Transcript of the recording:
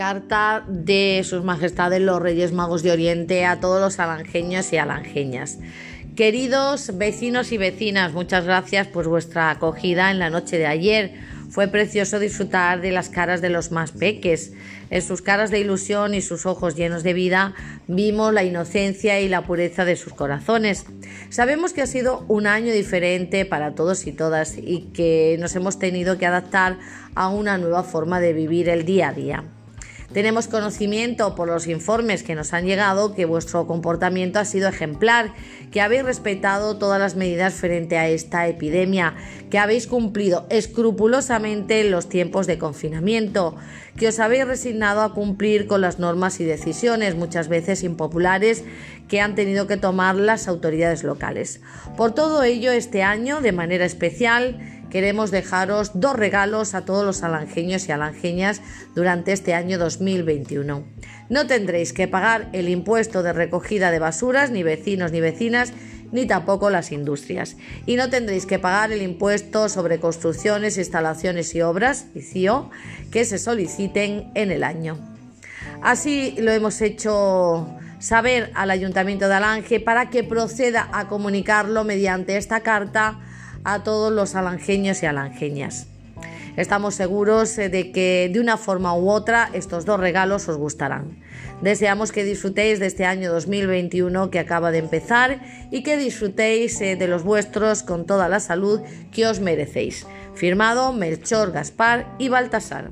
carta de sus majestades los Reyes Magos de Oriente a todos los alangeños y alangeñas. Queridos vecinos y vecinas, muchas gracias por vuestra acogida en la noche de ayer. Fue precioso disfrutar de las caras de los más peques. En sus caras de ilusión y sus ojos llenos de vida vimos la inocencia y la pureza de sus corazones. Sabemos que ha sido un año diferente para todos y todas y que nos hemos tenido que adaptar a una nueva forma de vivir el día a día. Tenemos conocimiento por los informes que nos han llegado que vuestro comportamiento ha sido ejemplar, que habéis respetado todas las medidas frente a esta epidemia, que habéis cumplido escrupulosamente los tiempos de confinamiento, que os habéis resignado a cumplir con las normas y decisiones, muchas veces impopulares, que han tenido que tomar las autoridades locales. Por todo ello, este año, de manera especial, queremos dejaros dos regalos a todos los alangeños y alangeñas durante este año 2021. No tendréis que pagar el impuesto de recogida de basuras, ni vecinos ni vecinas, ni tampoco las industrias. Y no tendréis que pagar el impuesto sobre construcciones, instalaciones y obras, ICIO, que se soliciten en el año. Así lo hemos hecho saber al Ayuntamiento de Alange para que proceda a comunicarlo mediante esta carta a todos los alangeños y alangeñas. Estamos seguros eh, de que de una forma u otra estos dos regalos os gustarán. Deseamos que disfrutéis de este año 2021 que acaba de empezar y que disfrutéis eh, de los vuestros con toda la salud que os merecéis. Firmado Melchor, Gaspar y Baltasar.